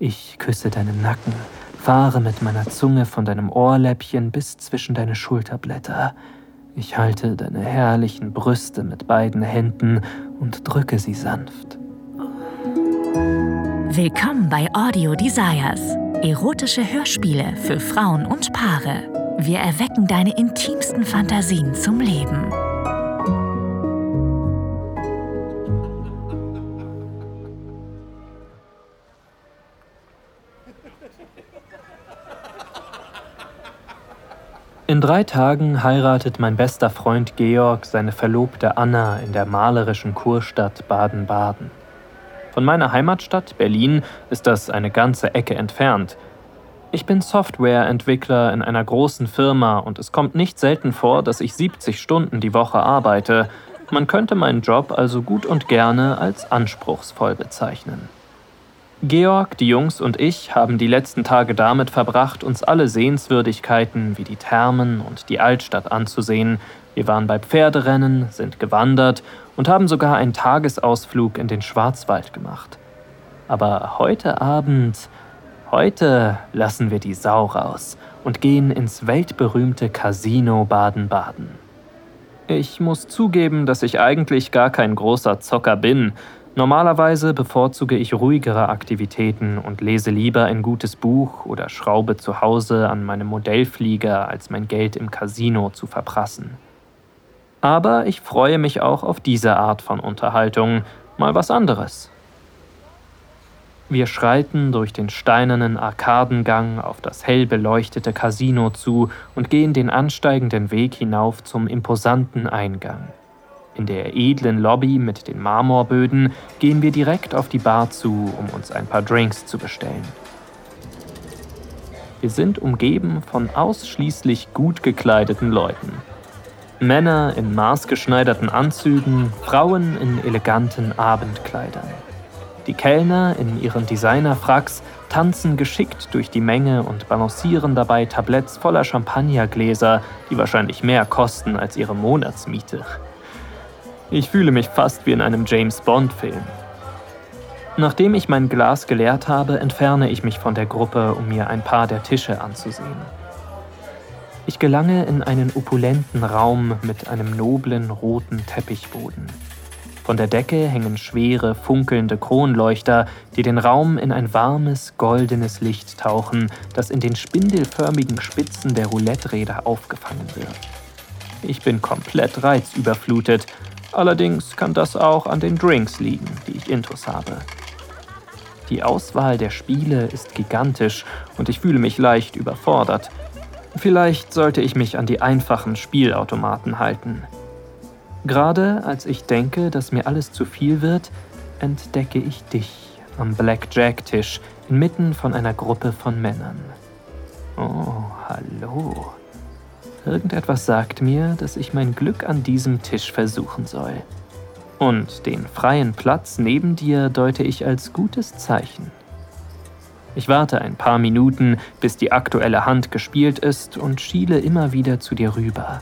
Ich küsse deinen Nacken, fahre mit meiner Zunge von deinem Ohrläppchen bis zwischen deine Schulterblätter. Ich halte deine herrlichen Brüste mit beiden Händen und drücke sie sanft. Willkommen bei Audio Desires. Erotische Hörspiele für Frauen und Paare. Wir erwecken deine intimsten Fantasien zum Leben. In drei Tagen heiratet mein bester Freund Georg seine Verlobte Anna in der malerischen Kurstadt Baden-Baden. Von meiner Heimatstadt Berlin ist das eine ganze Ecke entfernt. Ich bin Softwareentwickler in einer großen Firma und es kommt nicht selten vor, dass ich 70 Stunden die Woche arbeite. Man könnte meinen Job also gut und gerne als anspruchsvoll bezeichnen. Georg, die Jungs und ich haben die letzten Tage damit verbracht, uns alle Sehenswürdigkeiten wie die Thermen und die Altstadt anzusehen. Wir waren bei Pferderennen, sind gewandert und haben sogar einen Tagesausflug in den Schwarzwald gemacht. Aber heute Abend, heute lassen wir die Sau raus und gehen ins weltberühmte Casino Baden-Baden. Ich muss zugeben, dass ich eigentlich gar kein großer Zocker bin, Normalerweise bevorzuge ich ruhigere Aktivitäten und lese lieber ein gutes Buch oder schraube zu Hause an meinem Modellflieger, als mein Geld im Casino zu verprassen. Aber ich freue mich auch auf diese Art von Unterhaltung, mal was anderes. Wir schreiten durch den steinernen Arkadengang auf das hell beleuchtete Casino zu und gehen den ansteigenden Weg hinauf zum imposanten Eingang. In der edlen Lobby mit den Marmorböden gehen wir direkt auf die Bar zu, um uns ein paar Drinks zu bestellen. Wir sind umgeben von ausschließlich gut gekleideten Leuten. Männer in maßgeschneiderten Anzügen, Frauen in eleganten Abendkleidern. Die Kellner in ihren Designerfracks tanzen geschickt durch die Menge und balancieren dabei Tabletts voller Champagnergläser, die wahrscheinlich mehr kosten als ihre Monatsmiete. Ich fühle mich fast wie in einem James Bond-Film. Nachdem ich mein Glas geleert habe, entferne ich mich von der Gruppe, um mir ein paar der Tische anzusehen. Ich gelange in einen opulenten Raum mit einem noblen roten Teppichboden. Von der Decke hängen schwere, funkelnde Kronleuchter, die den Raum in ein warmes, goldenes Licht tauchen, das in den spindelförmigen Spitzen der Roulette-Räder aufgefangen wird. Ich bin komplett reizüberflutet Allerdings kann das auch an den Drinks liegen, die ich intus habe. Die Auswahl der Spiele ist gigantisch und ich fühle mich leicht überfordert. Vielleicht sollte ich mich an die einfachen Spielautomaten halten. Gerade als ich denke, dass mir alles zu viel wird, entdecke ich dich am Blackjack-Tisch inmitten von einer Gruppe von Männern. Oh, hallo. Irgendetwas sagt mir, dass ich mein Glück an diesem Tisch versuchen soll. Und den freien Platz neben dir deute ich als gutes Zeichen. Ich warte ein paar Minuten, bis die aktuelle Hand gespielt ist und schiele immer wieder zu dir rüber.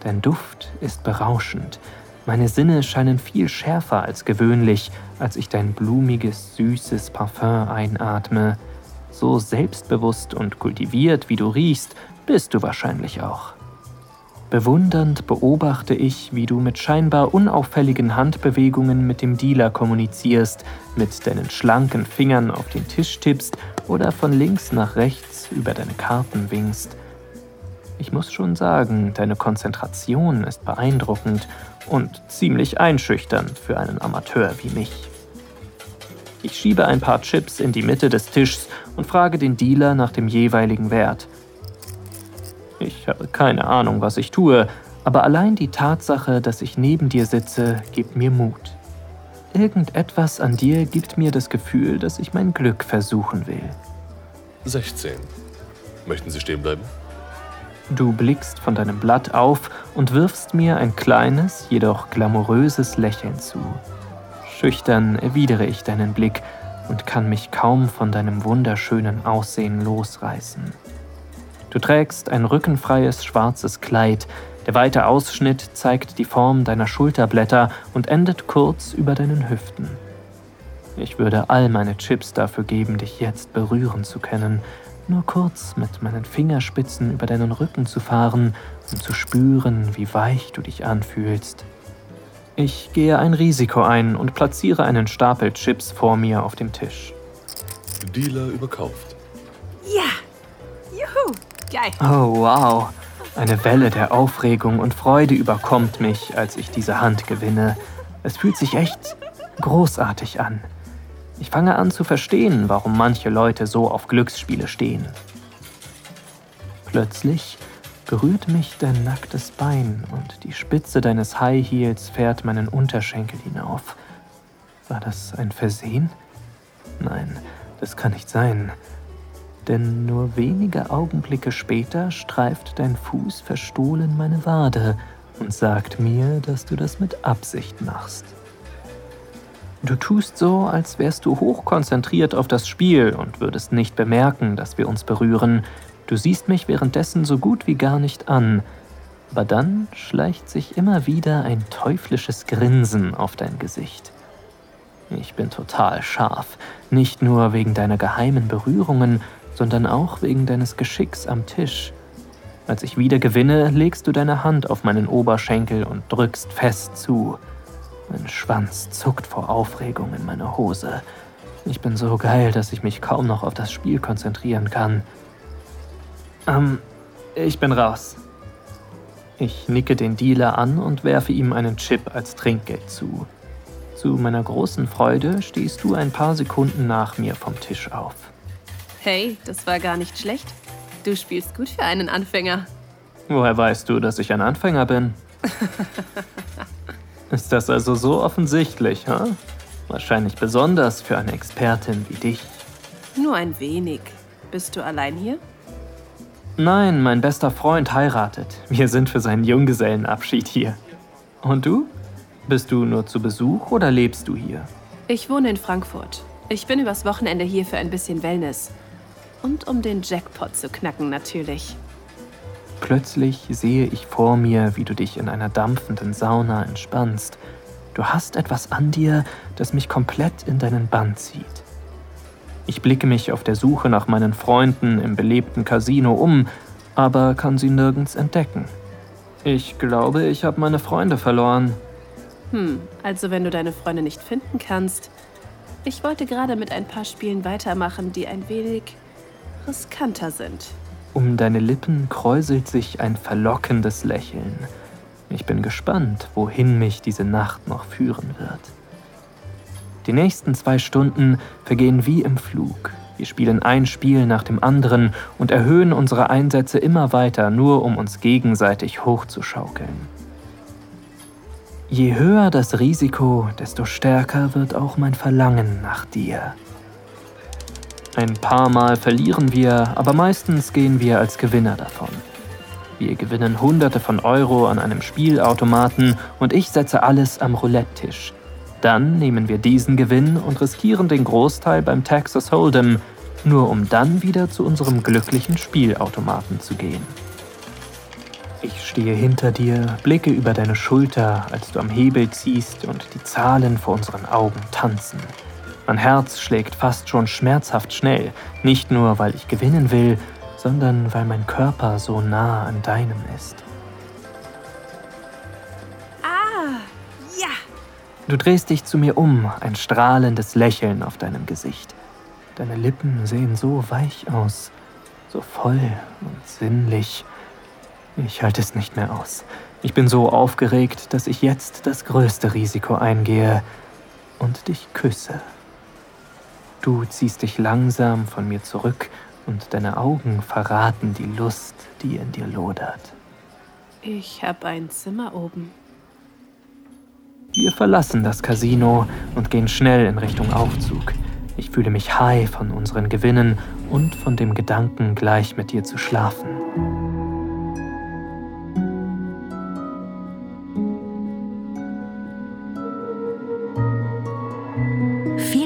Dein Duft ist berauschend. Meine Sinne scheinen viel schärfer als gewöhnlich, als ich dein blumiges, süßes Parfüm einatme. So selbstbewusst und kultiviert, wie du riechst, bist du wahrscheinlich auch. Bewundernd beobachte ich, wie du mit scheinbar unauffälligen Handbewegungen mit dem Dealer kommunizierst, mit deinen schlanken Fingern auf den Tisch tippst oder von links nach rechts über deine Karten winkst. Ich muss schon sagen, deine Konzentration ist beeindruckend und ziemlich einschüchternd für einen Amateur wie mich. Ich schiebe ein paar Chips in die Mitte des Tischs und frage den Dealer nach dem jeweiligen Wert. Ich habe keine Ahnung, was ich tue, aber allein die Tatsache, dass ich neben dir sitze, gibt mir Mut. Irgendetwas an dir gibt mir das Gefühl, dass ich mein Glück versuchen will. 16. Möchten Sie stehen bleiben? Du blickst von deinem Blatt auf und wirfst mir ein kleines, jedoch glamouröses Lächeln zu. Schüchtern erwidere ich deinen Blick und kann mich kaum von deinem wunderschönen Aussehen losreißen. Du trägst ein rückenfreies schwarzes Kleid, der weite Ausschnitt zeigt die Form deiner Schulterblätter und endet kurz über deinen Hüften. Ich würde all meine Chips dafür geben, dich jetzt berühren zu können, nur kurz mit meinen Fingerspitzen über deinen Rücken zu fahren und zu spüren, wie weich du dich anfühlst. Ich gehe ein Risiko ein und platziere einen Stapel Chips vor mir auf dem Tisch. Dealer überkauft. Oh, wow! Eine Welle der Aufregung und Freude überkommt mich, als ich diese Hand gewinne. Es fühlt sich echt großartig an. Ich fange an zu verstehen, warum manche Leute so auf Glücksspiele stehen. Plötzlich berührt mich dein nacktes Bein und die Spitze deines High Heels fährt meinen Unterschenkel hinauf. War das ein Versehen? Nein, das kann nicht sein. Denn nur wenige Augenblicke später streift dein Fuß verstohlen meine Wade und sagt mir, dass du das mit Absicht machst. Du tust so, als wärst du hochkonzentriert auf das Spiel und würdest nicht bemerken, dass wir uns berühren. Du siehst mich währenddessen so gut wie gar nicht an. Aber dann schleicht sich immer wieder ein teuflisches Grinsen auf dein Gesicht. Ich bin total scharf, nicht nur wegen deiner geheimen Berührungen, sondern auch wegen deines Geschicks am Tisch. Als ich wieder gewinne, legst du deine Hand auf meinen Oberschenkel und drückst fest zu. Mein Schwanz zuckt vor Aufregung in meiner Hose. Ich bin so geil, dass ich mich kaum noch auf das Spiel konzentrieren kann. Ähm, ich bin raus. Ich nicke den Dealer an und werfe ihm einen Chip als Trinkgeld zu. Zu meiner großen Freude stehst du ein paar Sekunden nach mir vom Tisch auf. Hey, das war gar nicht schlecht. Du spielst gut für einen Anfänger. Woher weißt du, dass ich ein Anfänger bin? Ist das also so offensichtlich, ha? Wahrscheinlich besonders für eine Expertin wie dich. Nur ein wenig. Bist du allein hier? Nein, mein bester Freund heiratet. Wir sind für seinen Junggesellenabschied hier. Und du? Bist du nur zu Besuch oder lebst du hier? Ich wohne in Frankfurt. Ich bin übers Wochenende hier für ein bisschen Wellness. Und um den Jackpot zu knacken natürlich. Plötzlich sehe ich vor mir, wie du dich in einer dampfenden Sauna entspannst. Du hast etwas an dir, das mich komplett in deinen Bann zieht. Ich blicke mich auf der Suche nach meinen Freunden im belebten Casino um, aber kann sie nirgends entdecken. Ich glaube, ich habe meine Freunde verloren. Hm, also wenn du deine Freunde nicht finden kannst. Ich wollte gerade mit ein paar Spielen weitermachen, die ein wenig riskanter sind. Um deine Lippen kräuselt sich ein verlockendes Lächeln. Ich bin gespannt, wohin mich diese Nacht noch führen wird. Die nächsten zwei Stunden vergehen wie im Flug. Wir spielen ein Spiel nach dem anderen und erhöhen unsere Einsätze immer weiter, nur um uns gegenseitig hochzuschaukeln. Je höher das Risiko, desto stärker wird auch mein Verlangen nach dir. Ein paar Mal verlieren wir, aber meistens gehen wir als Gewinner davon. Wir gewinnen Hunderte von Euro an einem Spielautomaten und ich setze alles am Roulette-Tisch. Dann nehmen wir diesen Gewinn und riskieren den Großteil beim Texas Hold'em, nur um dann wieder zu unserem glücklichen Spielautomaten zu gehen. Ich stehe hinter dir, blicke über deine Schulter, als du am Hebel ziehst und die Zahlen vor unseren Augen tanzen. Mein Herz schlägt fast schon schmerzhaft schnell, nicht nur weil ich gewinnen will, sondern weil mein Körper so nah an deinem ist. Ah, ja. Du drehst dich zu mir um, ein strahlendes Lächeln auf deinem Gesicht. Deine Lippen sehen so weich aus, so voll und sinnlich. Ich halte es nicht mehr aus. Ich bin so aufgeregt, dass ich jetzt das größte Risiko eingehe und dich küsse. Du ziehst dich langsam von mir zurück und deine Augen verraten die Lust, die in dir lodert. Ich habe ein Zimmer oben. Wir verlassen das Casino und gehen schnell in Richtung Aufzug. Ich fühle mich high von unseren Gewinnen und von dem Gedanken, gleich mit dir zu schlafen.